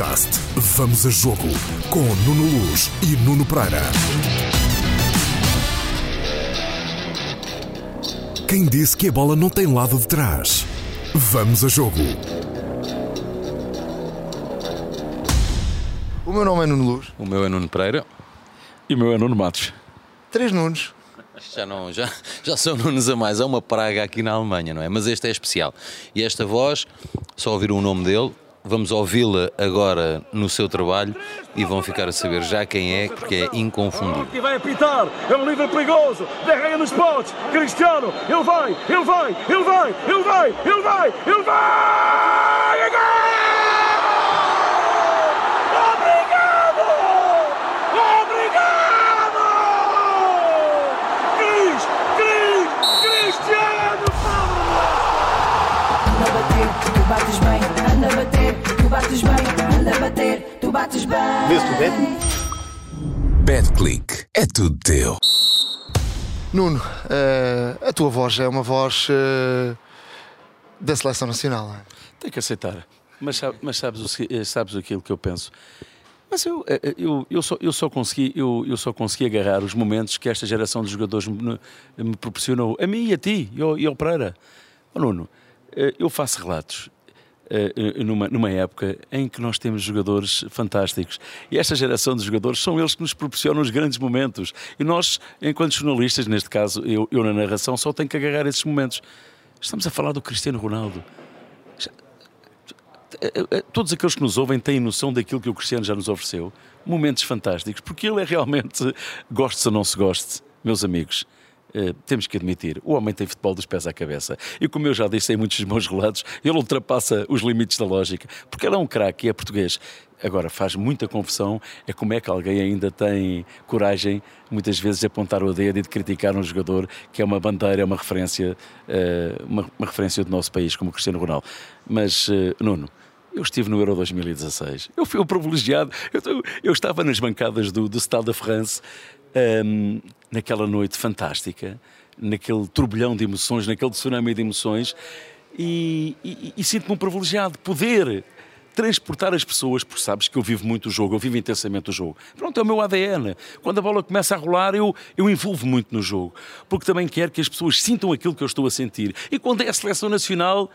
Podcast Vamos a Jogo com Nuno Luz e Nuno Pereira. Quem disse que a bola não tem lado de trás? Vamos a Jogo. O meu nome é Nuno Luz. O meu é Nuno Pereira. E o meu é Nuno Matos. Três Nunos. Já, não, já, já são Nunes a mais. É uma praga aqui na Alemanha, não é? Mas este é especial. E esta voz, só ouviram o nome dele, vamos ouvi-la agora no seu trabalho e vão ficar a saber já quem é, porque é inconfundível. E vai apitar, é um livre perigoso, derreia nos potes, Cristiano, ele vai, ele vai, ele vai, ele vai, ele vai, ele vai! Gol! Obrigado! Bates bem. Anda a bater, tu bates bem. BetClick. É tudo teu. Nuno, eh, a tua voz é uma voz eh, da seleção nacional. não é? Tem que aceitar. Mas, mas sabes, o eh, sabes aquilo que eu penso? Mas eu, eu, eu, só, eu, só consegui, eu, eu só consegui agarrar os momentos que esta geração de jogadores me, me proporcionou. A mim e a ti, e ao, e ao Pereira. Ó Nuno, eu faço relatos numa, numa época em que nós temos jogadores fantásticos. E esta geração de jogadores são eles que nos proporcionam os grandes momentos. E nós, enquanto jornalistas, neste caso, eu, eu na narração, só tenho que agarrar esses momentos. Estamos a falar do Cristiano Ronaldo. Eh, eh, Todos aqueles que nos ouvem têm noção daquilo que o Cristiano já nos ofereceu. Momentos fantásticos, porque ele é realmente, goste ou não se goste, meus amigos. Eh, temos que admitir, o homem tem futebol dos pés à cabeça. E como eu já disse em muitos dos meus relatos, ele ultrapassa os limites da lógica, porque ele é um craque é português. Agora, faz muita confusão é como é que alguém ainda tem coragem, muitas vezes, de apontar o dedo e de criticar um jogador que é uma bandeira, uma referência, eh, uma, uma referência do nosso país, como Cristiano Ronaldo. Mas, eh, Nuno, eu estive no Euro 2016. Eu fui o privilegiado. Eu, eu estava nas bancadas do, do Stade de France hum, naquela noite fantástica, naquele turbilhão de emoções, naquele tsunami de emoções, e, e- e sinto-me um privilegiado de poder transportar as pessoas, porque sabes que eu vivo muito o jogo, eu vivo intensamente o jogo. Pronto, é o meu ADN. Quando a bola começa a rolar, eu, eu envolvo muito no jogo, porque também quero que as pessoas sintam aquilo que eu estou a sentir. E quando é a seleção nacional,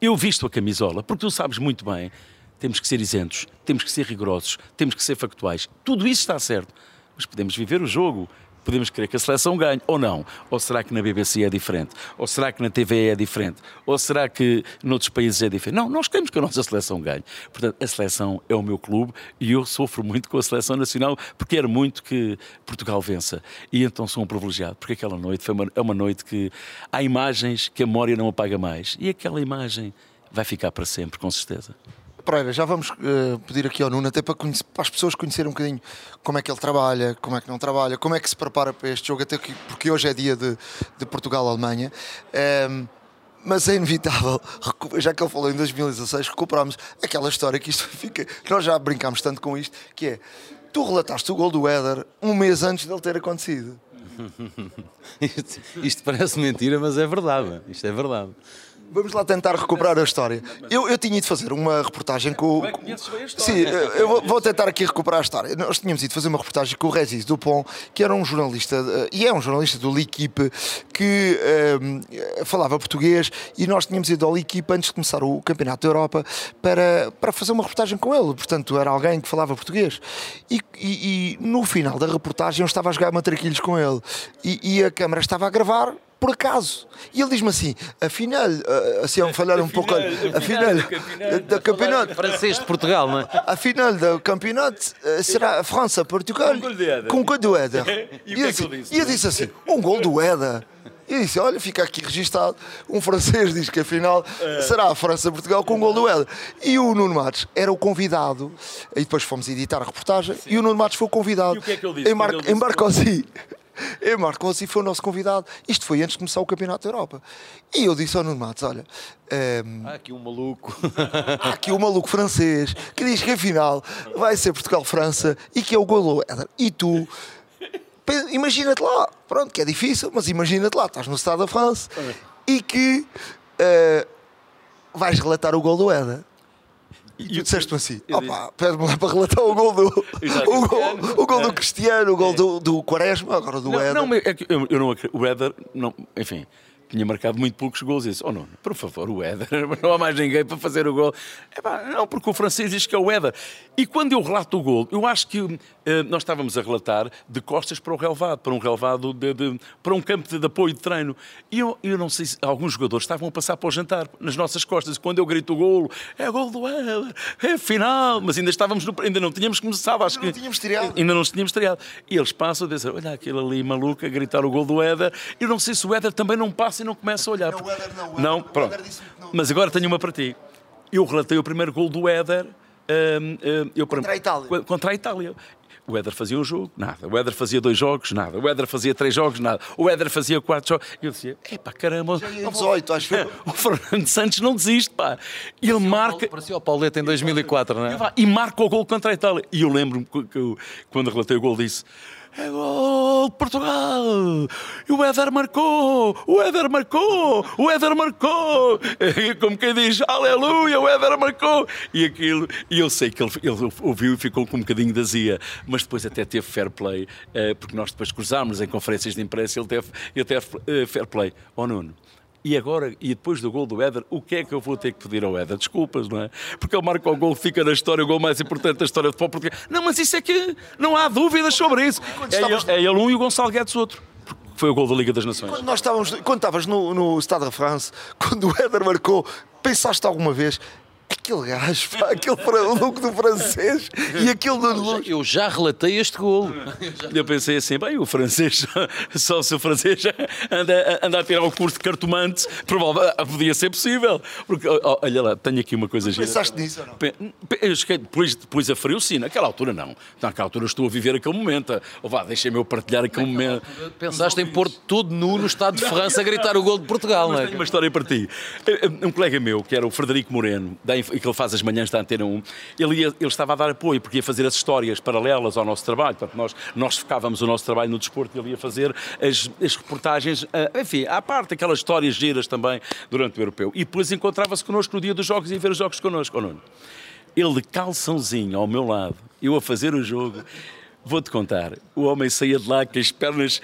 eu visto a camisola, porque tu sabes muito bem, temos que ser isentos, temos que ser rigorosos, temos que ser factuais. Tudo isso está certo. Mas podemos viver o jogo. Podemos querer que a seleção ganhe ou não. Ou será que na BBC é diferente? Ou será que na TV é diferente? Ou será que noutros países é diferente? Não, nós queremos que a nossa seleção ganhe. Portanto, a seleção é o meu clube e eu sofro muito com a seleção nacional porque quero muito que Portugal vença. E então sou um privilegiado, porque aquela noite foi uma, é uma noite que há imagens que a memória não apaga mais. E aquela imagem vai ficar para sempre, com certeza. Pereira, já vamos eh, pedir aqui ao Nuno, até para, conhece- para as pessoas conhecerem um bocadinho como é que ele trabalha, como é que não trabalha, como é que se prepara para este jogo, até que, porque hoje é dia de, de Portugal-Alemanha. Ehm, mas é inevitável, já que ele falou em 2016, recuperamos aquela história que isto fica. Nós já brincámos tanto com isto, que é. Tu relataste o gol do Éder um mês antes dele ter acontecido. Isto, isto parece mentira, mas é verdade. Isto é verdade. Vamos lá tentar recuperar a história. Eu, eu tinha ido fazer uma reportagem com o. Sim, eu vou- tentar aqui recuperar a história. Nós tínhamos ido fazer uma reportagem com o Regis Dupont, que era um jornalista, eh, e é um jornalista do L'Equipe, que eh, falava português, e nós tínhamos ido ao L'Equipe antes de começar o Campeonato da Europa para, para fazer uma reportagem com ele. Portanto, era alguém que falava português. E, e- e no final da reportagem eu estava a jogar matraquilhos com ele, e, e a câmara estava a gravar por acaso. E ele diz-me assim: afinal, eh, assim a me falar um pouco, afinal, da campeonato, Francês de Portugal, não é? a final do campeonato eh, será França-Portugal Com gol de Éder. com gol do Éder. E o eu ele disse- assim: um gol do Éder. E disse: olha, fica aqui registado. Um francês diz que afinal É. será a França-Portugal com um gol do Éder. E o Nuno Matos era o convidado. E depois fomos editar a reportagem. E o Nuno Matos foi o convidado. E o que é que ele disse Em, Mar ele disse em Marcosi. Em Marcosi foi o nosso convidado. Isto foi antes de começar o Campeonato da Europa. E eu disse ao Nuno Matos: olha. ehm, Há aqui um maluco. Há aqui um maluco francês que diz que afinal vai ser Portugal-França e que é o golo. E tu, imagina-te lá, pronto, que é difícil, mas imagina-te lá, estás no Estado da França e que eh, vais relatar o gol do Éder. E tu disseste assim, opa, pede-me lá para relatar o gol do, o gol, o gol do Cristiano, o gol do, do Quaresma, agora do Não, Éder. não, é que eu, eu não acredito. O Éder, não, enfim, tinha marcado muito poucos gols. E disse: Oh, não, por favor, o Éder, não há mais ninguém para fazer o gol. Epá, não, porque o francês diz que é o Éder. E quando eu relato o gol, eu acho que eh, nós estávamos a relatar de costas para o relevado, para um relevado, de, de- para um campo de, de apoio de treino. E eu, eu não sei se alguns jogadores estavam a passar para o jantar nas nossas costas. Quando eu grito o golo, é gol do Éder, é final. Mas ainda estávamos, no, ainda não tínhamos começado, acho Ainda não que. tínhamos estreado. Ainda não tínhamos estreado. E eles passam a dizer: Olha aquele ali maluco a gritar o gol do Éder. Eu não sei se o Éder também não passa e não começa a olhar. Não, o Éder não, o Éder- Não, o pronto. Que não. Mas agora tenho uma para ti. Eu relatei o primeiro gol do Éder. hum, hum, eu, Contra a Itália. Contra a Itália. O Éder fazia um jogo, nada. O Éder fazia dois jogos, nada. O Éder fazia três jogos, nada. O Éder fazia quatro jogos. E eu dizia, epá, caramba. ia em 18, acho eu. O Fernando Santos não desiste, pá. Ele marca. Parecia o Pauleta em 2004, não é? E marca o gol contra a Itália. E eu lembro-me que, que eu, quando relatei o gol, disse: É gol de Portugal! E o Éder marcou! O Éder marcou! O Éder marcou! E como quem diz: Aleluia! O Éder marcou! E aquilo, e eu sei que ele, ele ouviu e ficou com um bocadinho de azia, mas depois até teve fair play, eh, porque nós depois cruzámos em conferências de imprensa ele teve, ele teve eh, fair play. Ó Nuno. E agora, e depois do gol do Éder, o que é que eu vou ter que pedir ao Éder? Desculpas, não é? Porque ele marca o gol, fica na história, o gol mais importante da história do futebol português. Não, mas isso é que não há dúvidas sobre isso. É estavas- ele, é ele um e o Gonçalo Guedes outro. Foi o gol da Liga das Nações. Quando nós estávamos, quando estavas no, no Stade de France, quando o Éder marcou, pensaste alguma vez, aquele gajo, pá, aquele maluco do francês e aquele do Luz. Eu já relatei este gol. Eu pensei assim, bem, o francês, só se o francês anda, anda a tirar o curso de cartomante, provavelmente podia ser possível. Porque, olha lá, tenho aqui uma coisa gira. Pensaste nisso ou não? Depois, depois aferiu sim, naquela altura não. Naquela altura estou a viver aquele momento. Oh, vá, deixem-me eu partilhar aquele momento. Pensaste em pôr todo nu no estado de França a gritar o gol de Portugal, não Mas é? tenho uma história para ti. Eh, eh, Um colega meu, que era o Frederico Moreno, da Inf- que ele faz as manhãs da Antena 1, ele, ia- ele estava a dar apoio, porque ia fazer as histórias paralelas ao nosso trabalho. Portanto, nós, nós focávamos o nosso trabalho no desporto e ele ia fazer as, as reportagens, eh, enfim, à parte, aquelas histórias giras também durante o europeu. E depois encontrava-se connosco no dia dos jogos e ia ver os jogos connosco. Oh, Nuno. Ele de calçãozinho ao meu lado, eu a fazer o jogo. Vou-te contar, o homem saía de lá com as pernas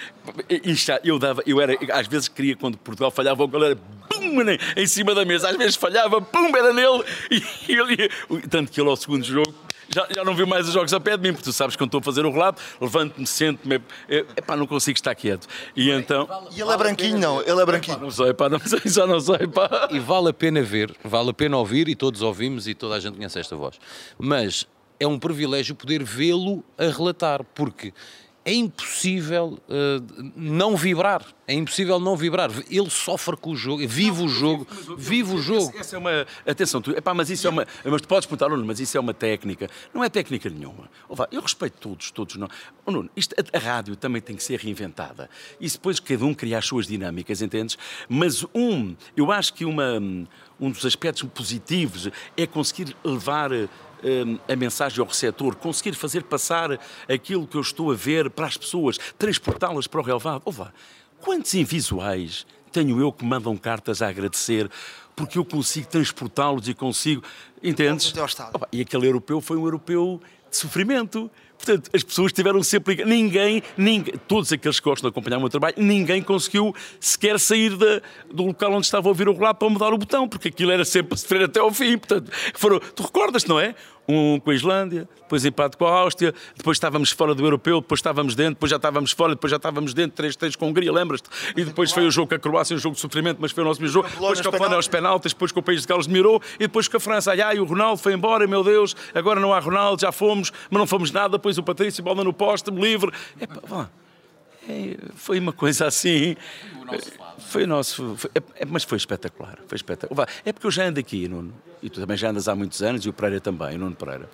eu dava, eu era, às vezes queria quando Portugal falhava o gol era pum, né, em cima da mesa, às vezes falhava, pum, era nele e ele, tanto que ele ao segundo jogo já, já não viu mais os jogos a pé de mim, porque tu sabes que quando estou a fazer o relato, levanto-me, sento-me, é, epá, não consigo estar quieto. E então, E ele é branquinho, não, ele é branquinho. não sei, pá, não sei, já não sei, pá. E vale a pena ver, vale a pena ouvir, e todos ouvimos e toda a gente conhece esta voz. Mas é um privilégio poder vê-lo a relatar, porque é impossível eh, não vibrar. É impossível não vibrar. Ele sofre com o jogo, vive o jogo, vive o jogo. Essa, essa é uma. Atenção, tu, epá, mas isso é uma. Mas tu podes perguntar, Nuno, mas isso é uma técnica. Não é técnica nenhuma. Eu respeito todos, todos não. Ó Nuno, isto, a, a rádio também tem que ser reinventada. E depois cada um cria as suas dinâmicas, entendes? Mas um, eu acho que uma, um dos aspectos positivos é conseguir levar hum, a mensagem ao receptor, conseguir fazer passar aquilo que eu estou a ver para as pessoas, transportá-las para o relevado. Vá, quantos invisuais tenho eu que mandam cartas a agradecer porque eu consigo transportá-los e consigo. Entendes? E aquele europeu foi um europeu de sofrimento. Portanto, as pessoas tiveram sempre. Ninguém, ninguém, todos aqueles que gostam de acompanhar o meu trabalho, ninguém conseguiu sequer sair do local onde estava a ouvir o relato para mudar o botão, porque aquilo era sempre sofrer até ao fim. Portanto, foram, tu recordas, não é? Um com a Islândia, depois empate com a Áustria, depois estávamos fora do europeu, depois estávamos dentro, depois já estávamos fora, depois já estávamos dentro, 3-3 com a Hungria, lembras-te? E depois foi o jogo com a Croácia, um jogo de sofrimento, mas foi o nosso mesmo jogo. Depois com a Polónia aos penaltis, depois com o país de Gales demorou, e depois com a França, ai ai, o Ronaldo foi embora, meu Deus, agora não há Ronaldo, já fomos, mas não fomos nada, depois o Patrício, bola no poste, livre. Epá, vá. É, foi uma coisa assim. Foi o nosso. foi- é- é- mas foi espetacular. Foi espetacular. É porque eu já ando aqui, Nuno, e tu também já andas há muitos anos, e o Pereira também, o Nuno Pereira.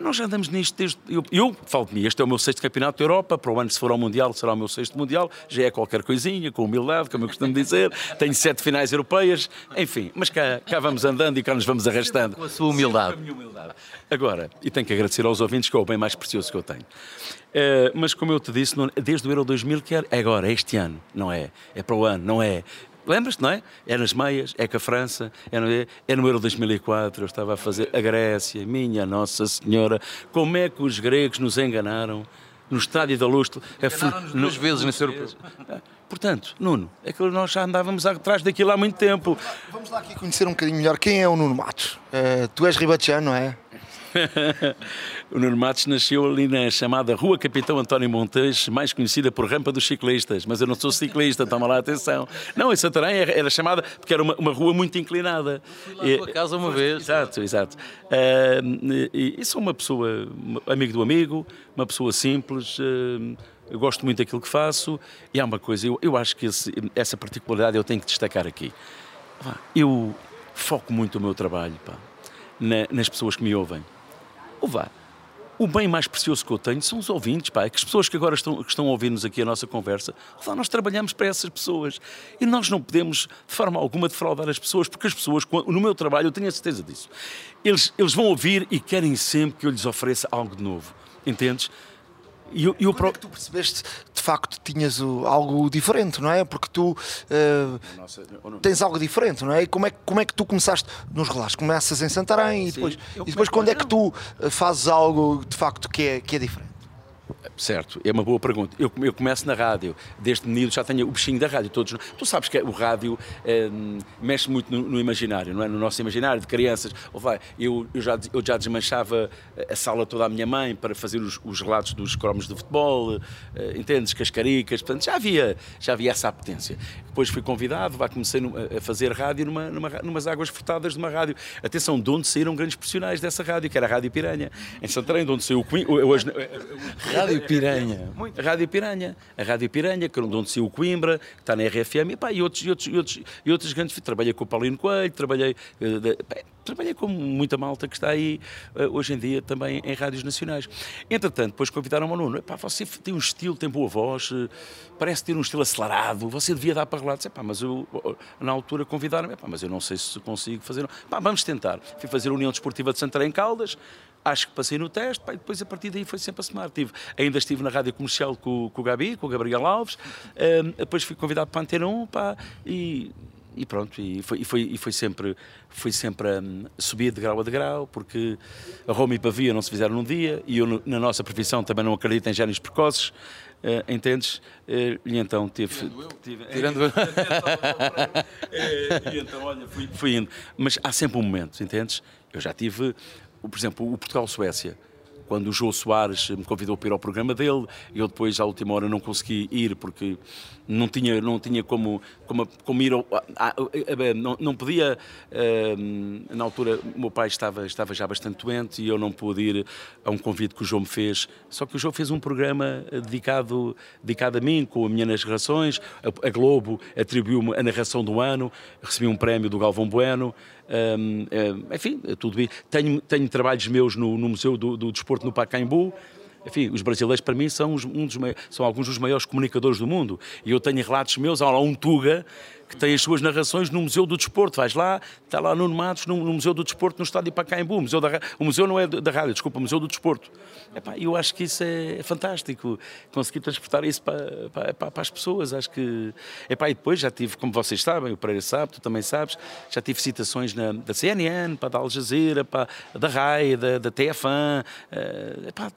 Nós já andamos nisto desde. Eu, eu falo de mim, este é o meu sexto campeonato da Europa. Para o ano, se for ao Mundial, será o meu sexto Mundial. Já é qualquer coisinha, com humildade, como eu costumo dizer. Tenho sete finais europeias, enfim. Mas cá, cá vamos andando e cá nos vamos arrastando. Com a sua humildade. Agora, e tenho que agradecer aos ouvintes, que é o bem mais precioso que eu tenho. Eh, mas como eu te disse, não- desde o Euro 2000, que é agora, este ano, não é? É para o ano, não é? Lembras-te, não é? É nas meias, é com a França, é no, é no Euro 2004, eu estava a fazer a Grécia, minha Nossa Senhora, como é que os gregos nos enganaram no Estádio da Luz? Enganaram-nos duas vezes nesse europeu. Portanto, Nuno, é que nós já andávamos atrás daquilo há muito tempo. Vamos lá aqui conhecer um bocadinho melhor quem é o Nuno Matos. Uh, tu és ribatejano, não é? o Nuno Matos nasceu ali na chamada Rua Capitão António Montes, mais conhecida por Rampa dos Ciclistas, mas eu não sou ciclista, toma lá atenção. Não, em Santarém era chamada porque era uma, uma rua muito inclinada. Fui lá à tua casa uma vez. Exato, exato. Uh, e, e, sou uma pessoa, amigo do amigo, uma pessoa simples. Uh, eu gosto muito daquilo que faço e há uma coisa, eu, eu acho que esse, essa particularidade eu tenho que destacar aqui. Eu foco muito o meu trabalho pá, na, nas pessoas que me ouvem. Vá, o bem mais precioso que eu tenho são os ouvintes, pá. É que as pessoas que agora estão, que estão a ouvir-nos aqui a nossa conversa, nós trabalhamos para essas pessoas. E nós não podemos, de forma alguma, defraudar as pessoas, porque as pessoas, no meu trabalho, eu tenho a certeza disso, eles, eles vão ouvir e querem sempre que eu lhes ofereça algo de novo. Entendes? E, e o é que tu percebeste de facto tinhas o, algo diferente, não é? Porque tu uh, Nossa, tens algo diferente, não é? E como é, como é que tu começaste nos relatos? Começas em Santarém e depois, e depois quando é que tu eh, fazes algo de facto que é, que é diferente? Certo, é uma boa pergunta. Eu, eu começo na rádio, desde menino já tenho o bichinho da rádio. Todos, tu sabes que o rádio é, mexe muito no, no, imaginário, não é? No nosso imaginário de crianças. Ou vai, eu, eu, já, eu já desmanchava a sala toda à minha mãe para fazer os, os relatos dos cromos de futebol, uh, entendes? Cascaricas, portanto já havia, já havia essa apetência. Depois fui convidado, vai, comecei a fazer rádio numa, numa, numas águas furtadas de uma rádio. Atenção, de onde saíram grandes profissionais dessa rádio, que era a Rádio Piranha, em Santarém, de onde saiu o Queen. Hoje, Rádio Piranha. Muito. A Rádio Piranha. A Rádio Piranha, que é onde saiu o Coimbra, que está na RFM, e, pá, e, outros, e, outros, e, outros, e outros grandes. Trabalhei com o Paulino Coelho, trabalhei. Uh, pá, trabalhei com muita malta que está aí uh, hoje em dia também em rádios nacionais. Entretanto, depois convidaram-me ao Nuno. Epá, você tem um estilo, tem boa voz, uh, parece ter um estilo acelerado, você devia dar para relatos. Epá, mas eu, na altura, convidaram-me, mas eu não sei se consigo fazer. Epá, vamos tentar. Fui fazer a União Desportiva de Santarém Caldas, acho que passei no teste, pá, e depois a partir daí foi sempre a semar. Tive, ainda estive na rádio comercial com, com o Gabi, com o Gabriel Alves, um, depois fui convidado para a Antena 1, pá, e e pronto, e foi, e foi, e foi sempre, foi sempre um, subir de grau a degrau, porque a Roma e Pavia não se fizeram num dia, e eu na nossa profissão também não acredito em génios precoces, uh, entendes? Uh, e então tive... Tirando eu. Tive, Tirando eu. e então, olha, fui, fui indo. Mas há sempre um momento, entendes? Eu já tive, por exemplo, o Portugal-Suécia, quando o João Soares me convidou para ir ao programa dele, eu depois, à última hora, não consegui ir porque não tinha, não tinha como, como, como ir. Ao, não, não podia. Uh, na altura, o meu pai estava, estava já bastante doente e eu não pude ir a um convite que o João me fez. Só que o João fez um programa dedicado, dedicado a mim, com as minhas narrações. A, a Globo atribuiu-me a narração do ano, recebi um prémio do Galvão Bueno. Enfim, tudo bem. Tenho, tenho trabalhos meus no, no Museu do, do Desporto no Pacaembu enfim, os brasileiros para mim são, um dos, são alguns dos maiores comunicadores do mundo. E eu tenho relatos meus, há um Tuga que tem as suas narrações no Museu do Desporto. Vais lá, está lá Nuno Matos no, no Museu do Desporto, no estádio Pacaembu. O museu, da, o museu não é da rádio, desculpa, o Museu do Desporto. Epá, eu acho que isso é fantástico, conseguir transportar isso para, para, para, as pessoas. Acho que. Epá, e depois já tive, como vocês sabem, o Pereira sabe, tu também sabes, já tive citações na, da CNN, para da Al Jazeera, para, da RAI, da, da TFAN, uh, epá,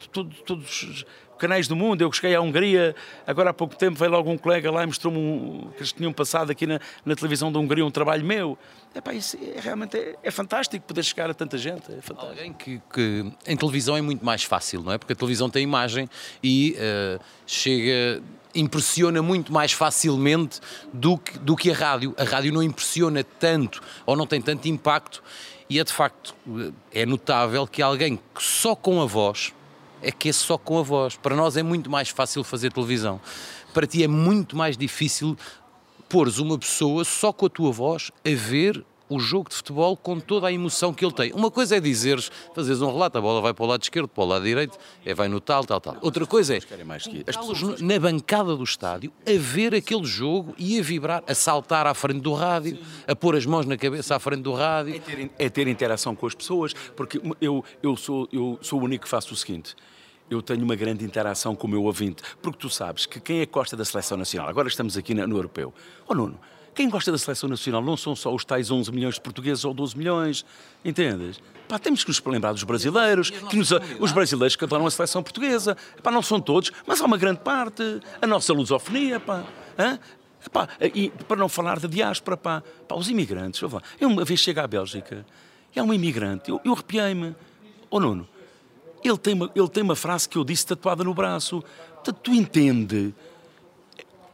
todos canais do mundo. Eu cheguei à Hungria, agora há pouco tempo veio logo um colega lá e mostrou-me um, que eles tinham passado aqui na, na, televisão da Hungria um trabalho meu. Epá, isso é, realmente é, é, fantástico poder chegar a tanta gente. É fantástico. Alguém que, que, em televisão é muito mais fácil, não é? Porque a televisão tem imagem e uh, chega impressiona muito mais facilmente do que, do que a rádio. A rádio não impressiona tanto ou não tem tanto impacto e é de facto eh, é notável que alguém que só com a voz é que é só com a voz. Para nós é muito mais fácil fazer televisão. Para ti é muito mais difícil pôres uma pessoa só com a tua voz a ver o jogo de futebol com toda a emoção que ele tem. Uma coisa é dizeres, fazeres um relato, a bola vai para o lado esquerdo, para o lado direito, é, vai no tal, tal, tal. Outra coisa é pessoas na bancada do estádio a ver aquele jogo e a vibrar, a saltar à frente do rádio, a pôr as mãos na cabeça à frente do rádio. É ter, é ter interação com as pessoas, porque eu, eu, sou, eu sou o único que faço o seguinte eu tenho uma grande interação com o meu ouvinte, porque tu sabes que quem é costa da seleção nacional, agora estamos aqui no europeu, oh Nuno, Quem gosta da seleção nacional não são só os tais 11 milhões de portugueses ou 12 milhões, entendes? Pá, temos que nos lembrar dos brasileiros, que nos, os brasileiros que adoram a seleção portuguesa. Pá, não são todos, mas há uma grande parte. A nossa lusofonia, pá. Hã? E para não falar da diáspora, pá, pá os imigrantes. Eu, eu uma vez chego à Bélgica, é um imigrante, eu, eu arrepiei-me. Ô Nuno, ele tem, uma, ele tem uma frase que eu disse tatuada no braço. Tu, tu entende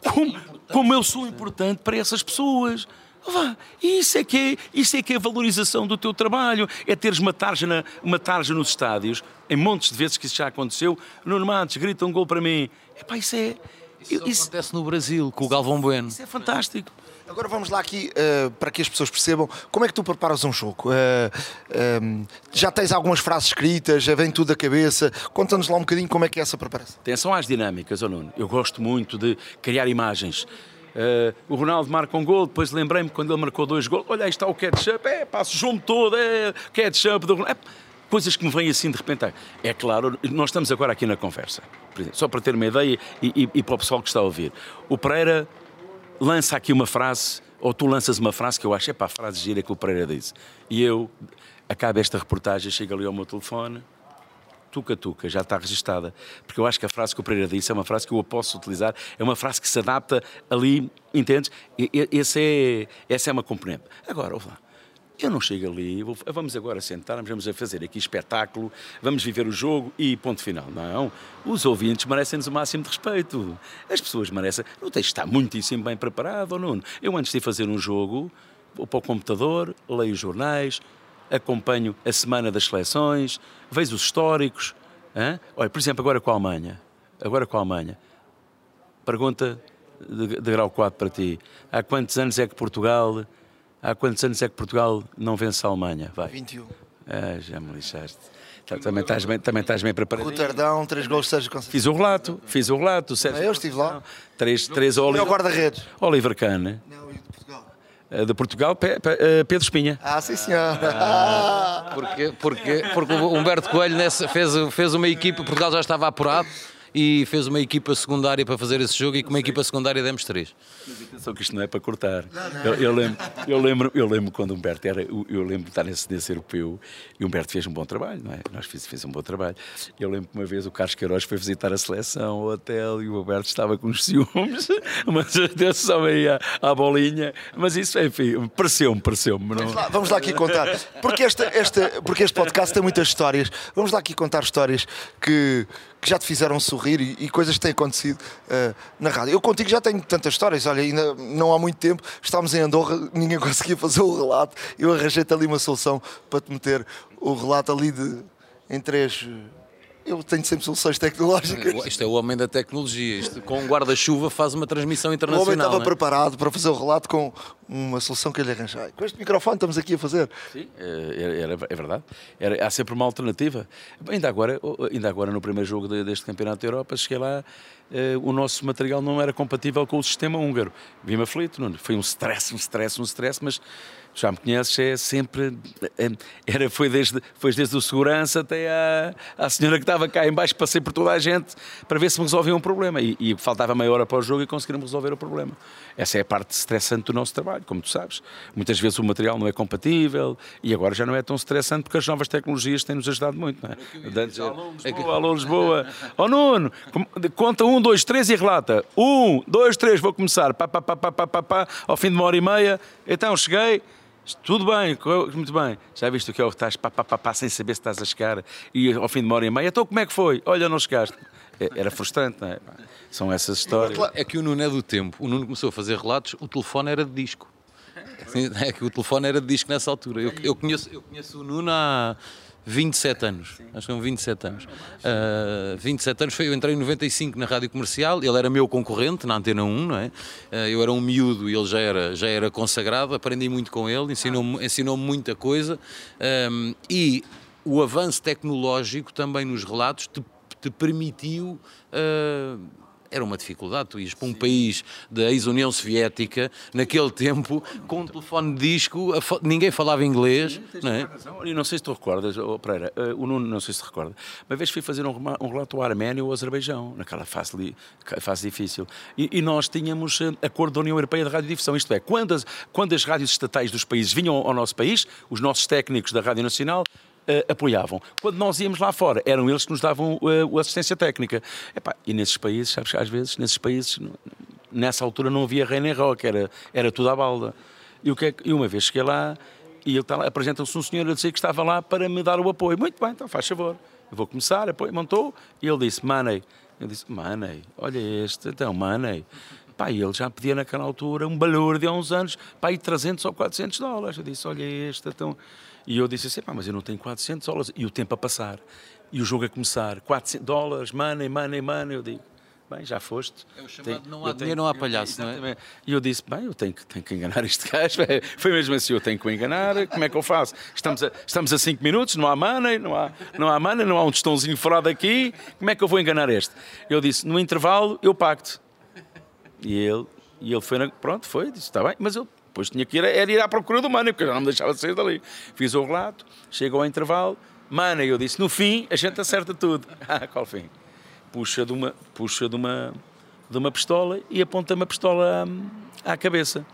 como, como eu sou importante para essas pessoas. Vá, isso é, que é, isso é que é a valorização do teu trabalho. É teres uma tarja, na, uma tarja nos estádios, em montes de vezes que isso já aconteceu. Nuno Matos grita um gol para mim. Epá, isso é. Isso, isso acontece no Brasil, com o Galvão Bueno. Isso é fantástico. Agora vamos lá aqui uh, para que as pessoas percebam como é que tu preparas um jogo. Uh, uh, já tens algumas frases escritas, já vem tudo da cabeça. Conta-nos lá um bocadinho como é que é essa preparação. Atenção às dinâmicas, oh Nuno. Eu gosto muito de criar imagens. o Ronaldo marca um gol, depois lembrei-me quando ele marcou dois gols. Olha, aí está o ketchup, é, passo o jogo todo, é ketchup do Ronaldo. É, coisas que me vêm assim de repente. É claro, nós estamos agora aqui na conversa, só para ter uma ideia e, e, e para o pessoal que está a ouvir. O Pereira lança aqui uma frase, ou tu lanças uma frase que eu acho, é para a frase gira que o Pereira disse. E eu acabo esta reportagem, chego ali ao meu telefone, tuca-tuca, já está registada. Porque eu acho que a frase que o Pereira disse é uma frase que eu posso utilizar, é uma frase que se adapta ali, entendes? E, esse é, essa é uma componente. Agora, ouve lá. Eu não chego ali, vou, vamos agora sentar, vamos fazer aqui espetáculo, vamos viver o jogo e ponto final. Não, os ouvintes merecem-nos o máximo de respeito. As pessoas merecem. Tens de estar muitíssimo bem preparado, ou não? Eu antes de fazer um jogo, vou para o computador, leio os jornais, acompanho a semana das seleções, vejo os históricos. Hein? Olha, por exemplo, agora com a Alemanha. Agora com a Alemanha. Pergunta de, de grau 4 para ti. Há quantos anos é que Portugal Há quantos anos é que Portugal não vence a Alemanha? Vai. 21. Ah, já me lixaste. Tá, também estás bem, também estás bem preparado. Roterdão, três gols, Sérgio Conceição. Fiz o relato, fiz o relato. Sérgio eu estive lá. Três, três Oliver... guarda-redes. Oliver Kahn. Não, e de Portugal? Ah, de Portugal, ah, Pedro Espinha. Ah, sim, senhor. Ah, porque, porque, porque o Humberto Coelho nessa, fez, fez uma equipa, Portugal já estava apurado e fez uma equipa secundária para fazer esse jogo e com uma equipa secundária demos três. Mas atenção que isto não é para cortar. Eu, eu, lembro, eu, lembro, eu lembro quando Humberto era, eu lembro de estar nesse, nesse europeu e Humberto fez um bom trabalho, não é? Nós fez, fez um bom trabalho. Eu lembro que uma vez o Carlos Queiroz foi visitar a seleção, o hotel, e o Humberto estava com os ciúmes, mas atenção aí à, à bolinha. Mas isso, enfim, pareceu-me, pareceu-me. Não... Vamos, lá, vamos lá aqui contar, porque, esta, esta, porque este podcast tem muitas histórias. Vamos lá aqui contar histórias que que já te fizeram sorrir e, e coisas que têm acontecido uh, na rádio. Eu contigo já tenho tantas histórias. Olha, ainda não há muito tempo estávamos em Andorra, ninguém conseguia fazer o relato. Eu arranjei-te ali uma solução para te meter o relato ali de, em três eu tenho sempre soluções tecnológicas. Isto é o homem da tecnologia. Isto, com um guarda-chuva faz uma transmissão internacional. O homem estava é? preparado para fazer o relato com uma solução que eu lhe arranjei. Com este microfone estamos aqui a fazer. Sim, é, é, é verdade. Era, há sempre uma alternativa. Ainda agora, ainda agora no primeiro jogo deste Campeonato da Europa, cheguei lá, eh, o nosso material não era compatível com o sistema húngaro. Vi-me aflito, não? foi um stress, um stress, um stress, mas já me conheces, é sempre. É, era, foi, desde, foi desde o segurança até à, à senhora que estava cá embaixo, passei por toda a gente para ver se me resolvia um problema. E, e faltava meia hora para o jogo e conseguiram resolver o problema. Essa é a parte estressante do nosso trabalho, como tu sabes. Muitas vezes o material não é compatível e agora já não é tão estressante porque as novas tecnologias têm-nos ajudado muito. Não é? Alô Lisboa, alô Lisboa. Oh Nuno, conta um, dois, três e relata. Um, dois, três, vou começar. Pá, pá, pá, pá, pá, pá, pá, ao fim de uma hora e meia. Então cheguei. Tudo bem, muito bem. Já viste o que é o estás pá, pá, pá, pá, sem saber se estás a chegar e ao fim de uma hora e meia, então como é que foi? Olha, não chegaste. É, era frustrante, não é? São essas histórias. É que o Nuno é do tempo. O Nuno começou a fazer relatos, o telefone era de disco. É que o telefone era de disco nessa altura. Eu, eu, conheço, eu conheço o Nuno há 27 anos. Sim. Acho que são 27 anos. Uh, 27 anos foi, eu entrei em 95 na rádio comercial, ele era meu concorrente na Antena 1, não é? Uh, eu era um miúdo e ele já era, já era consagrado, aprendi muito com ele, ensinou-me ensinou muita coisa um, e o avanço tecnológico também nos relatos te, te permitiu. Uh, era uma dificuldade. Tu ias para um país da ex-União Soviética, naquele tempo, com um telefone de disco, fa- ninguém falava inglês. Não é? E não sei se tu recordas, oh, Pereira, eh, o Nuno não sei se te recorda, uma vez fui fazer um, um relato ao Arménio ou ao Azerbaijão, naquela fase, li- fase difícil. E, e nós tínhamos eh, acordo da União Europeia de Radiodifusão, isto é, quando as, quando as rádios estatais dos países vinham ao nosso país, os nossos técnicos da Rádio Nacional eh, apoiavam. Quando nós íamos lá fora, eram eles que nos davam eh, a assistência técnica. Epá, e nesses países, sabes, às vezes, nesses países, nessa altura não havia rei nem rock, era, era tudo à balda. E, o que é que- e uma vez cheguei lá, e ele lá, apresenta-se um senhor a dizer que estava lá para me dar o apoio. Muito bem, então faz favor. Eu vou começar, apoio, montou. E ele disse, Money. Eu disse, Money, olha este, então, Money. Pá, ele já pedia naquela altura um valor de há uns anos, pá, aí 300 ou 400 dólares. Eu disse, olha este, então... E eu disse assim, pá, mas eu não tenho 400 dólares. E o tempo a passar. E o jogo a começar. 400 dólares, money, money, money. Eu digo, bem, já foste. É o chamado não há dinheiro, não há palhaço, não é? E eu disse, bem, eu tenho que, tenho que enganar este gajo. Foi mesmo assim, eu tenho que o enganar, como é que eu faço? Estamos a, estamos a cinco minutos, não há money, não há, não há money, não há um tostãozinho furado aqui, como é que eu vou enganar este? Eu disse, no intervalo, eu pacto. E ele, e ele foi, na, pronto, foi, disse, está bem, mas eu depois tinha que ir, era ir à procura do money, porque já não me deixava de sair dali. Fiz o relato, chego ao intervalo, money, eu disse, no fim, a gente acerta tudo. Ah, qual fim? Puxa de uma, puxa de uma, de uma pistola e aponta-me a pistola hum, à cabeça.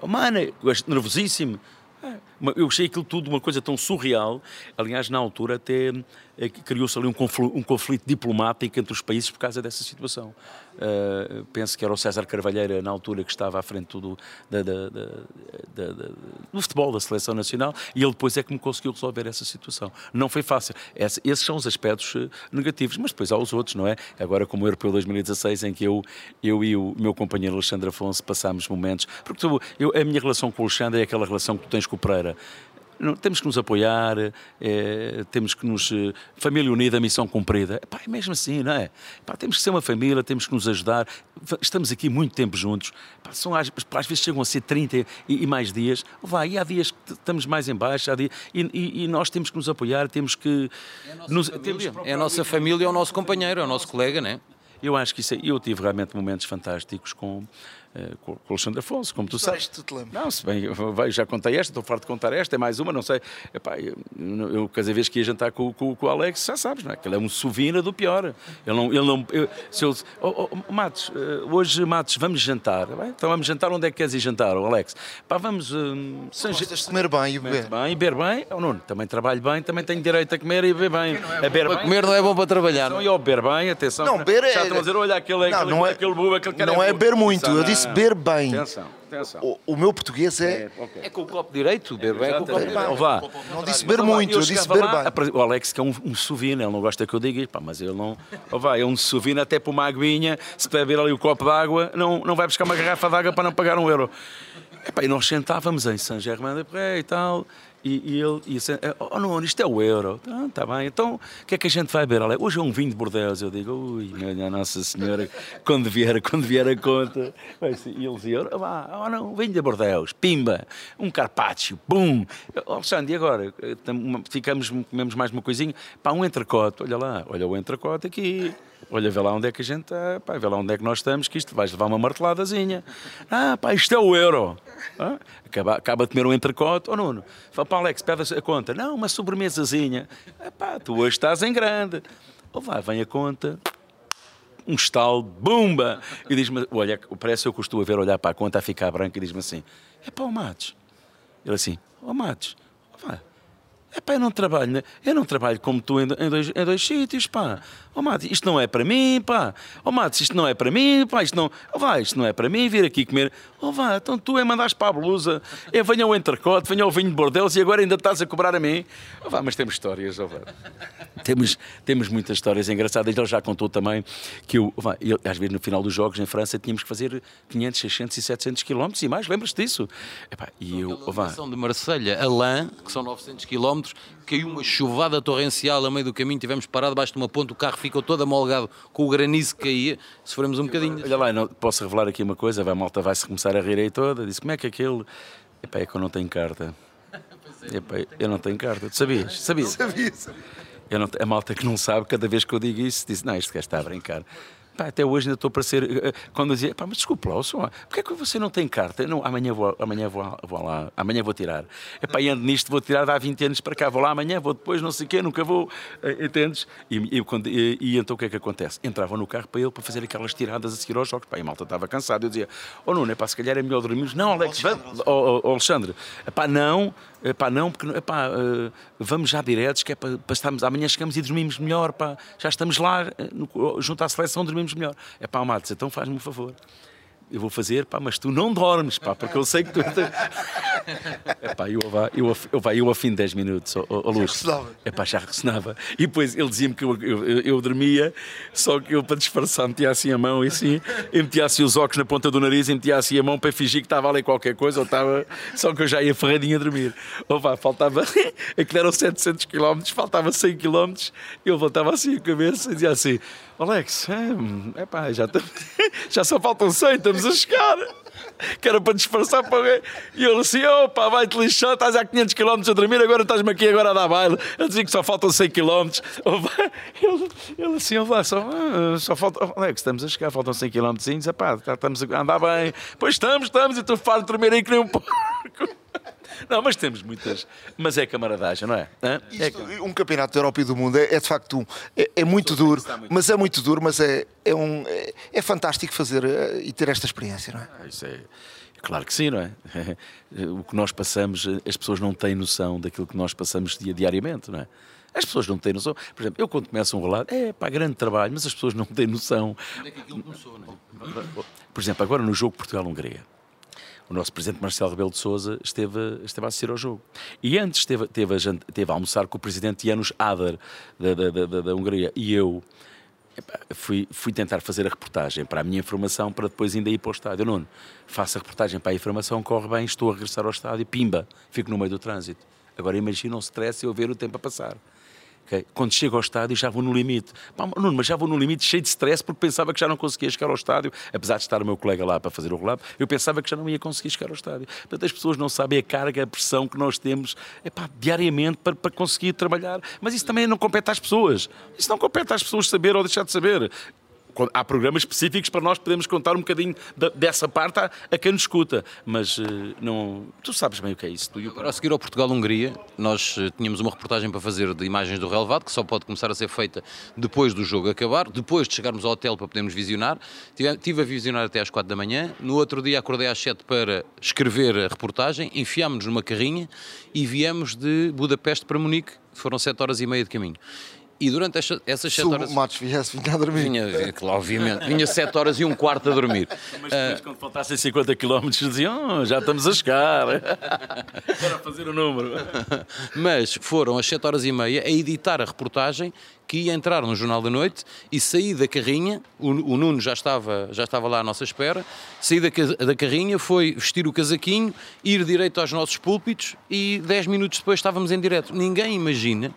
Oh, mano, nervosíssimo. Ah, Eu achei aquilo tudo uma coisa tão surreal. Aliás, na altura até eh, criou-se ali um confl- um conflito, diplomático entre os países por causa dessa situação. Ah, penso que era o César Carvalheira, na altura, que estava à frente do, da- da- da- do futebol da Seleção Nacional, e ele depois é que me conseguiu resolver essa situação. Não foi fácil. Esse- esses são os aspectos eh, negativos, mas depois há os outros, não é? Agora, como o Europeu 2016, em que eu, eu e o meu companheiro Alexandre Afonso passámos momentos. Porque tu- eu- a minha relação com o Alexandre é aquela relação que tu tens com o Pereira. Não- temos que nos apoiar, eh, temos que nos. eh, família unida, missão cumprida. Epá, é mesmo assim, não é? Epá, temos que ser uma família, temos que nos ajudar. Estamos aqui muito tempo juntos. Epá, são, às, às vezes chegam a ser 30 e, e mais dias. Vai, e há dias que estamos mais em baixo, há dias, e, e- e nós temos que nos apoiar, temos que. nos- temos que É a nossa família, é o nosso companheiro, é o nosso colega, não é? eu acho que isso é, eu tive realmente momentos fantásticos com, com, com o Alexandre Afonso, como tu sabes. Tu te lembras? Não, se bem, eu já contei esta, estou farto de contar esta, é mais uma, não sei. Epá, eu, eu cada vez que ia jantar com, com, com o Alex, já sabes, não é? Que ele é um sovina do pior. Ele não. Ele não eu, se eu, oh, oh, Matos, eh, hoje, Matos, vamos jantar. Bem, então vamos jantar, onde é que queres ir jantar, oh, Alex? Pá, vamos. sem ja- Gostas de comer bem e beber? bem, e beber bem. Oh, Nuno, também trabalho bem, também tenho direito a comer e beber bem. a beber Para bem. comer não é bom para trabalhar. Então, e ao beber bem, atenção. Não, beber é- Já estão a dizer, olha, aquele, Não, aquele, não é- aquele aquele não é beber muito, eu Não, disse não. Beber bem. Atenção, atenção. O, o meu português é. É com o copo direito, beber é com o copo direito. Ou vá. Não disse beber vá, muito, eu disse beber bem. O Alex, que é um, um sovino, ele não gosta que eu diga isto, pá, mas ele não. Ou vai, é um sovino até para uma aguinha, se beber ali o copo de água, não, não vai buscar uma garrafa de água para não pagar um euro. Epá, e nós sentávamos em Saint-Germain-des-Prés e tal, e, e ele e assim, oh não, isto é o euro. Ah, tá bem, então o que é que a gente vai beber? Alex? Hoje é um vinho de Bordeaux. Eu digo, ui, minha Nossa Senhora, quando vier, quando vier a conta. E eles diziam, oh, vá, oh não, vinho de Bordeaux, pimba, um carpaccio, bum. Oh, Alexandre, e agora? Ficamos, comemos mais uma coisinha? Pá, um entrecote, olha lá, olha o entrecote aqui. Olha, vê lá onde é que a gente está, pá, vê lá onde é que nós estamos, que isto vais levar uma marteladazinha. Ah, pá, isto é o euro. Ah, acaba, acaba de comer um entrecote. Oh, Nuno, fala para Alex, pede a conta. Não, uma sobremesazinha. Ah, pá, tu hoje estás em grande. Ou vai, vem a conta, um estalo, bumba! E diz-me, olha, parece eu que eu a ver olhar para a conta a ficar branca e diz-me assim: é pá, o Matos. Ele assim: ó Matos, vá. É pá, eu não trabalho, né? eu não trabalho como tu em, dois, em dois sítios, pá. Ó Matos, isto não é para mim, pá. Ó Matos, isto não é para mim, pá. Isto não, ó vá, isto não é para mim vir aqui comer. Ó vá, então tu é mandaste para a blusa, é venha o entrecote, venha o vinho de bordelos e agora ainda estás a cobrar a mim. Ó vá, mas temos histórias, ó vá. Temos, temos muitas histórias engraçadas. Ele já contou também que eu, vá, eu, às vezes no final dos jogos em França tínhamos que fazer 500, 600 e 700 quilómetros e mais, lembras-te disso? Epá, e eu, ó vá, de Marselha a Lã, que são 900 km, caiu uma chuvada torrencial a meio do caminho, tivemos parado debaixo de uma ponte, o carro ficou todo amolgado com o granizo que caía, sofremos um bocadinho. Olha lá, não, posso revelar aqui uma coisa, vai, a malta vai-se começar a rir aí toda. Disse, como é que aquele. Epá, é que eu não tenho carta. Epá, eu não tenho carta. Tu sabias? Sabias? Eu não, a malta que não sabe, cada vez que eu digo isso, diz: Não, este gajo está a brincar. Pá, até hoje ainda estou para ser. eh, Quando eu dizia, pá, mas desculpa lá, só, porque é que você não tem carta? Não, amanhã vou, amanhã vou, vou lá, amanhã vou tirar. É pá, ando nisto, vou tirar há 20 anos para cá, vou lá amanhã, vou depois, não sei o quê, nunca vou. eh, Entendes? E, e, quando- e- e então o que é que acontece? Entrava no carro para ele para fazer aquelas tiradas a seguir aos jogos. Pá, e a malta estava cansado. Eu dizia, oh Nuno, é pá, se calhar é melhor dormirmos. Não, Alex, vamos. Oh, oh, Alexandre, pá, não, pá, não, porque pá, eh, vamos já diretos, que é para, para estarmos. Amanhã chegamos e dormimos melhor, pá, já estamos lá, eh, junto à seleção, dormimos melhor. É pá, Matos, então faz-me um favor. Eu vou fazer, pá, mas tu não dormes, pá, porque eu sei que tu. É pá, eu, vá, eu, a- eu, eu a fim de 10 minutos, ó, Luz. ressonava. É pá, já ressonava. E depois ele dizia-me que eu, eu, eu- dormia, só que eu, para disfarçar, metia assim a mão e assim, e metia assim os óculos na ponta do nariz e metia assim a mão para fingir que estava ali qualquer coisa, ou estava. Só que eu já ia ferradinho a dormir. Ou vá, faltava. Aquilo eram 700 km, faltava 100 km, e eu voltava assim a cabeça e dizia assim: Alex, é, é pá, já, já só faltam 100, estamos a chegar que era para disfarçar para ver. E ele assim, opa, vai-te lixar, estás há 500 km a dormir, agora estás-me aqui agora a dar baile, a dizer que só faltam 100 km. Ele, ele assim, ele lá, só, ah, só falta, Alex, estamos a chegar, faltam 100 km, tá- estamos a andar bem. Pois estamos, estamos, e tu de dormir aí que nem um porco. Não, mas temos muitas. Mas é camaradagem, não é? Hã? É Isto, um campeonato da Europa e do mundo é, é de facto um, é, é muito duro, mas é muito duro, mas é, é, um, é, é fantástico fazer eh, e ter esta experiência, não é? Isso é. Claro que sim, não é? O que nós passamos, as pessoas não têm noção daquilo que nós passamos dia- diariamente, não é? As pessoas não têm noção. Por exemplo, eu quando começo um relato, é pá, grande trabalho, mas as pessoas não têm noção. Por exemplo, agora no jogo Portugal-Hungria, o nosso presidente Marcelo Rebelo de Sousa esteve, esteve a assistir ao jogo. E antes esteve, esteve, a, esteve a almoçar com o presidente Janusz Ader, da, da, da, da- Hungria, e eu fui, fui tentar fazer a reportagem para a minha informação, para depois ainda ir para o estádio. Nuno, faço a reportagem para a informação, corre bem, estou a regressar ao estádio, pimba, fico no meio do trânsito. Agora imagina um stress eu ver o tempo a passar. Ok? Quando chego ao estádio já vou no limite. Pá, Nuno, mas já vou no limite cheio de stress porque pensava que já não conseguia chegar ao estádio, apesar de estar o meu colega lá para fazer o relato, eu pensava que já não ia conseguir chegar ao estádio. Portanto, as pessoas não sabem a carga, a pressão que nós temos epá, diariamente para, para conseguir trabalhar. Mas isso também não compete às pessoas. Isso não compete às pessoas saber ou deixar de saber. Há programas específicos para nós podermos contar um bocadinho dessa parte a, quem nos escuta. Mas eh, não. Tu sabes bem o que é isso. Tu e o Agora, a seguir ao Portugal-Hungria, nós eh, tínhamos uma reportagem para fazer de imagens do relevado, que só pode começar a ser feita depois do jogo acabar, depois de chegarmos ao hotel para podermos visionar. Tive, estive a visionar até às 4 da manhã. No outro dia acordei às 7 para escrever a reportagem, enfiámos-nos numa carrinha e viemos de Budapeste para Munique. Foram 7 horas e meia de caminho. E durante esta- essas 7 Se horas. o Matos viesse, vinha a dormir. Vinha, claro, obviamente, vinha 7 horas e um quarto a dormir. Mas depois, quando faltassem 50 km, diziam, "Oh, já estamos a chegar. Para fazer o número. Mas foram às 7 horas e meia a editar a reportagem que ia entrar no Jornal da Noite e saí da carrinha, o, o Nuno já estava, já estava lá à nossa espera, saí da, da carrinha, foi vestir o casaquinho, ir direito aos nossos púlpitos e 10 minutos depois estávamos em direto. Ninguém imagina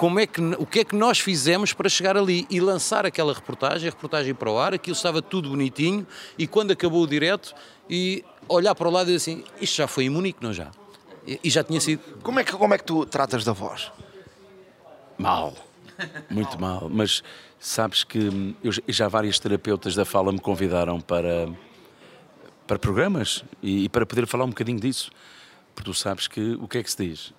como é que, o que é que nós fizemos para chegar ali e lançar aquela reportagem, a reportagem para o ar, aquilo estava tudo bonitinho e quando acabou o direto e olhar para o lado e dizer assim, isto já foi em Munique, não já? E, e já tinha sido. Como é, que, como é que tu tratas da voz? Mal. Muito mal. Mas sabes que hum, eu, já- já vários terapeutas da fala me convidaram para, para programas e, e para poder falar um bocadinho disso. Porque tu sabes que o que é que se diz?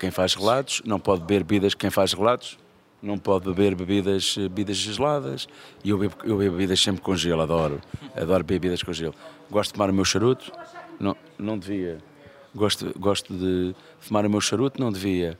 Quem faz relatos não pode beber bebidas. Quem faz relatos não pode beber bebidas, eh, bebidas geladas. E eu bebo, eu bebo bebidas sempre com gelo, adoro. Adoro bebidas com gelo. Gosto de tomar o meu charuto? Não, não devia. Gosto, gosto de fumar o meu charuto? Não devia.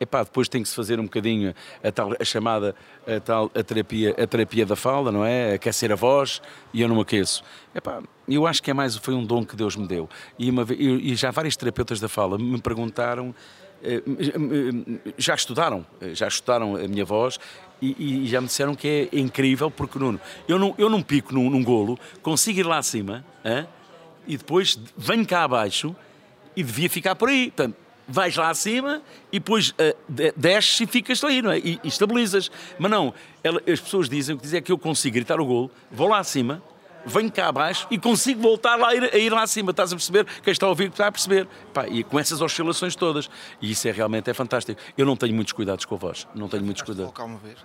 Epá, depois tem que se fazer um bocadinho a, tal, a chamada a, tal, a, terapia, a terapia da fala, não é? Aquecer a voz e eu não aqueço. Epá, eu acho que é mais, foi um dom que Deus me deu. E, uma, e já vários terapeutas da fala me perguntaram, eh, já estudaram, eh, já estudaram a minha voz e, e já me disseram que é incrível, porque Nuno, eu não, eu não pico num, num golo, consigo ir lá acima hã? e depois venho cá abaixo e devia ficar por aí. Portanto, vais lá acima e depois de- desces e ficas ali, não é? E, e estabilizas. Mas não, ela- as pessoas dizem o que dizem é que eu consigo gritar o golo, vou lá acima, venho cá abaixo e consigo voltar lá a ir, a ir lá acima. Estás a perceber? Quem está a ouvir está a perceber. Pá, e com essas oscilações todas. E isso é realmente é fantástico. Eu não tenho muitos cuidados com a voz. Não tenho muitos cuidados. Uma vez.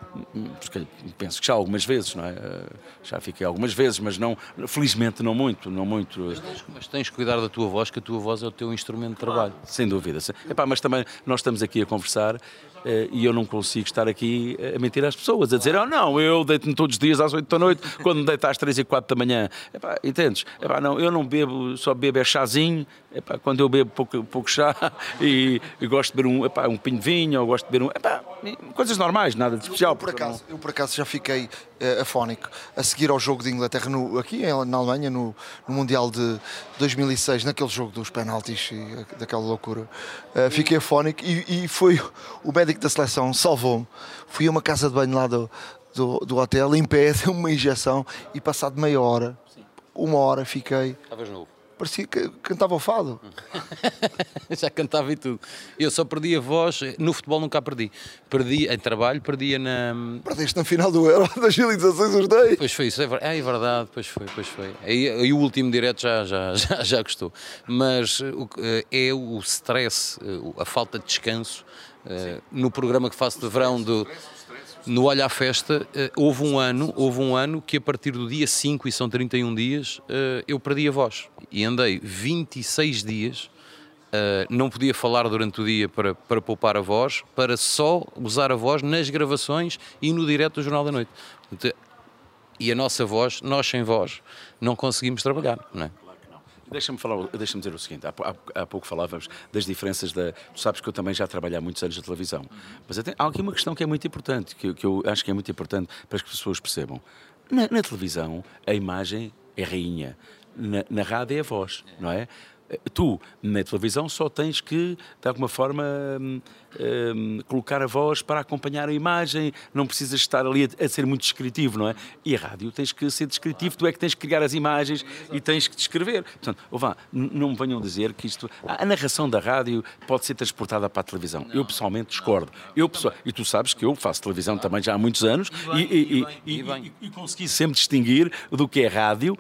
Porque penso que já algumas vezes, não é? Eh, Já fiquei algumas vezes, mas não, felizmente não muito, não muito. Mas tens que cuidar da tua voz, que a tua voz é o teu instrumento de trabalho. Sem dúvida. Epá, mas também nós estamos aqui a conversar eh, e eu não consigo estar aqui a mentir às pessoas, a dizer, oh não, eu deito-me todos os dias às 8 da noite, quando me deito às 3 e 4 da manhã. Epá, entendes? Epá, não, eu não bebo, só bebo é chazinho, epá, quando eu bebo pouco, pouco chá e, e gosto de beber um, epá, um pinho de vinho, ou gosto de beber um. Epá, coisas normais, nada de especial. Por acaso, eu por acaso já fiquei eh, afónico a seguir ao jogo de Inglaterra no, aqui na Alemanha, no, no Mundial de 2006, naquele jogo dos penaltis e eh, daquela loucura. Eh, fiquei afónico e, e foi o médico da seleção, salvou-me. Fui a uma casa de banho lá do, do, do hotel, em pé, deu uma injeção e passado meia hora, uma hora fiquei. Estavas novo. Parecia que cantava o fado. Já cantava e tudo. Eu só perdi a voz, no futebol nunca a perdi. Perdi em trabalho, perdia na. Perdeste na final do Euro 2016 os dois. Pois foi isso, é é, verdade, pois foi, pois foi. Aí, aí o último direto já, já, já, já gostou. Mas o eh, é o stress, eh, a falta de descanso. eh, No programa que faço de verão do, no Olha à Festa, eh, houve um ano, houve um ano que a partir do dia 5, e são 31 dias, eh, eu perdi a voz. E andei 26 dias, eh, não podia falar durante o dia para, para poupar a voz, para só usar a voz nas gravações e no direto do Jornal da Noite. E a nossa voz, nós sem voz, não conseguimos trabalhar, não é? Deixa-me falar, deixa-me dizer o seguinte, há, há- há pouco falávamos das diferenças da. Tu sabes que eu também já trabalhei há muitos anos na televisão. Mas há aqui uma questão que é muito importante, que, que eu acho que é muito importante para que as pessoas percebam. Na, na televisão, a imagem é rainha, na, na rádio é a voz, não é? Tu, na televisão, só tens que, de alguma forma, hum, hum, colocar a voz para acompanhar a imagem, não precisas estar ali a, a ser muito descritivo, não é? E a rádio tens que ser descritivo, tu é que tens que criar as imagens e tens que descrever. Portanto, vá, não me venham dizer que isto. A a narração da rádio pode ser transportada para a televisão. Eu pessoalmente discordo. Eu pessoal, e tu sabes que eu faço televisão também já há muitos anos e, e- e- e- e- e consegui sempre distinguir do que é rádio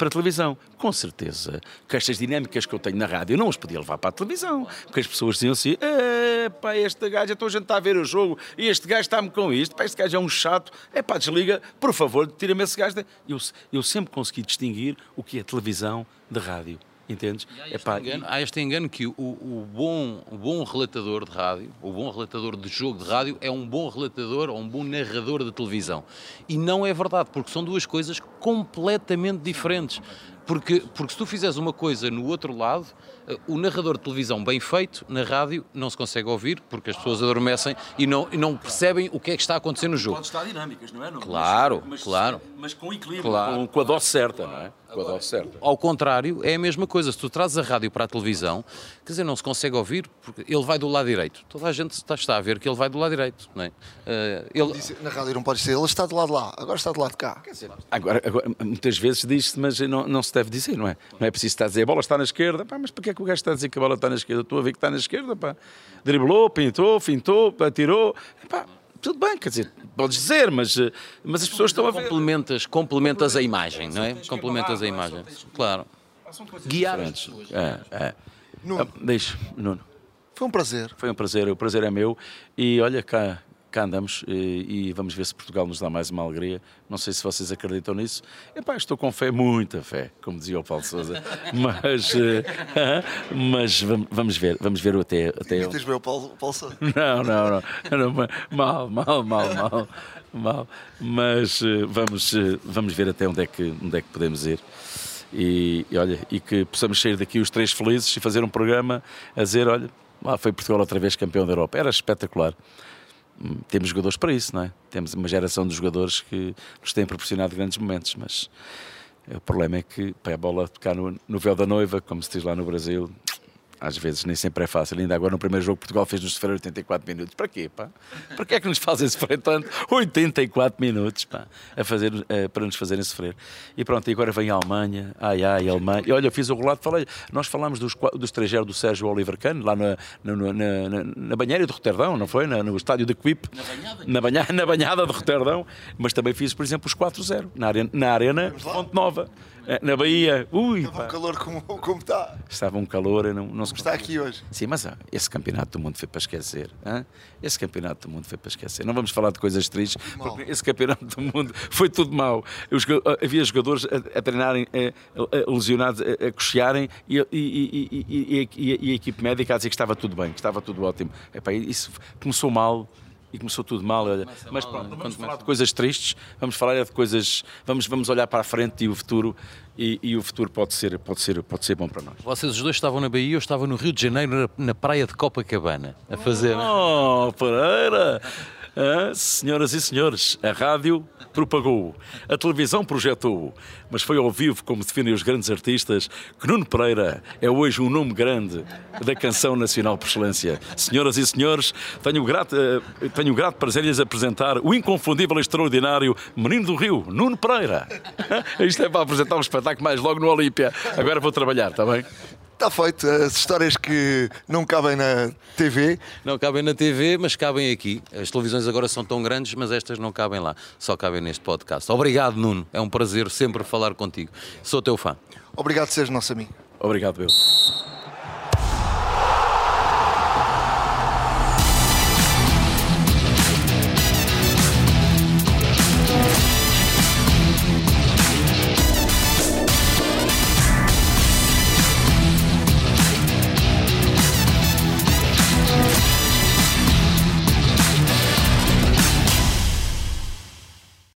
para a televisão. Com certeza que estas dinâmicas que eu tenho na rádio não as podia levar para a televisão. Porque as pessoas diziam assim: "É, pá, este gajo, então a gente está a ver o jogo e este gajo está-me com isto, pá, este gajo é um chato, é pá, desliga, por favor, tira-me esse gajo. da-". Eu, eu sempre consegui distinguir o que é televisão de rádio. Entendes? É pá, engano- há este engano que o, o bom, o bom relatador de rádio, o bom relatador de jogo de rádio, é um bom relatador ou um bom narrador de televisão. E não é verdade, porque são duas coisas completamente diferentes. Porque, porque se tu fizeres uma coisa no outro lado, eh, o narrador de televisão bem feito, na rádio, não se consegue ouvir, porque as pessoas adormecem e não, e não percebem o que é que está a acontecer no jogo. Pode estar dinâmicas, não é? Não, Claro, mas, claro. Mas com equilíbrio, Claro. com, com a dose certa, não é? Com a dose certa. Ao contrário, é a mesma coisa. Se tu trazes a rádio para a televisão, quer dizer, não se consegue ouvir, porque ele vai do lado direito. Toda a gente está, está a ver que ele vai do lado direito. Não é? Eh, ele, Disse, Na rádio não pode ser, ele está do lado lá, agora está do lado de cá. Agora, agora, muitas vezes diz-se, mas não, não se deve dizer, não é? Não é preciso estar a dizer a bola está na esquerda, pá, mas porquê é que o gajo está a dizer que a bola está na esquerda? Estou a ver que está na esquerda, pá. Driblou, pintou, fintou, atirou, pá, tudo bem, quer dizer, podes dizer, mas, eh, mas as pessoas estão a ver. complementas, complementas a imagem, não é? Complementas a imagem. Claro. Guiar as pessoas. É, é. Nuno. Ah, Deixa, Nuno. Foi um prazer. Foi um prazer, o prazer é meu. E olha, cá, cá andamos e, e vamos ver se Portugal nos dá mais uma alegria. Não sei se vocês acreditam nisso. Epá, estou com fé, muita fé, como dizia o Paulo Souza. Mas, eh, mas vam- vamos ver, vamos ver até, até Imitas bem o Paulo, Paulo Sousa. não, não, não, não, mal, mal, mal, mal, mal. Mas eh, vamos, eh, vamos ver até onde é que, onde é que podemos ir. E, e olha, e que possamos sair daqui os três felizes e fazer um programa a dizer, olha, lá foi Portugal outra vez campeão da Europa. Era espetacular. Temos jogadores para isso, não é? Temos uma geração de jogadores que nos têm proporcionado grandes momentos, mas o problema é que pá, a bola tocar no, no véu da noiva, como se diz lá no Brasil, às vezes nem sempre é fácil. Ainda agora no primeiro jogo Portugal fez-nos sofrer 84 minutos. Para quê, pá? Para que é que nos fazem sofrer tanto? 84 minutos, pá, a fazer, eh, para nos fazerem sofrer. E pronto, e agora vem a Alemanha, ai ai, a Alemanha. E olha, eu fiz o relato, falei, nós falámos dos, qua- do estrangeiro do Sérgio Oliver Kahn, lá na, na, na, na, na banheira de Roterdão, não foi? Na- no estádio de Quip. Na banhada? Na banhada de Roterdão. Mas também fiz, por exemplo, os 4-0, na arena, na arena Fonte Nova. Eh, Na Bahia, ui, Estava um pá, calor como, como está. estava um calor, não, não se Está aqui hoje. Sim, mas ah, esse campeonato do mundo foi para esquecer. hã? Esse campeonato do mundo foi para esquecer. Não vamos falar de coisas tristes, porque esse campeonato do mundo foi tudo mau. Os ah, havia jogadores a, a treinarem eh, eh, lesionados, a, a cochearem e, e- e- e- e- e- e a equipe médica a dizer que estava tudo bem, que estava tudo ótimo. Epá, isso começou mal. E começou tudo mal, olha. mas mal, pronto, não quando vamos falar começa de coisas tristes, vamos falar é de coisas, vamos, vamos olhar para a frente e o futuro, e, e o futuro pode ser, pode, ser, pode ser bom para nós. Vocês os dois estavam na Bahia, eu estava no Rio de Janeiro, na, na praia de Copacabana, a fazer. Oh, Pereira! Senhoras e senhores, a rádio propagou, a televisão projetou, mas foi ao vivo, como definem os grandes artistas, que Nuno Pereira é hoje um nome grande da canção nacional por excelência. Senhoras e senhores, tenho o grato, eh, tenho grato prazer em lhes apresentar o inconfundível e extraordinário Menino do Rio, Nuno Pereira. Isto é para apresentar um espetáculo mais logo no Olímpia. Agora vou trabalhar, está bem? Está feito. As histórias que não cabem na TV. Não cabem na TV, mas cabem aqui. As televisões agora são tão grandes, mas estas não cabem lá. Só cabem neste podcast. Obrigado, Nuno. É um prazer sempre falar contigo. Sou teu fã. Obrigado por seres nosso amigo. Obrigado, eu.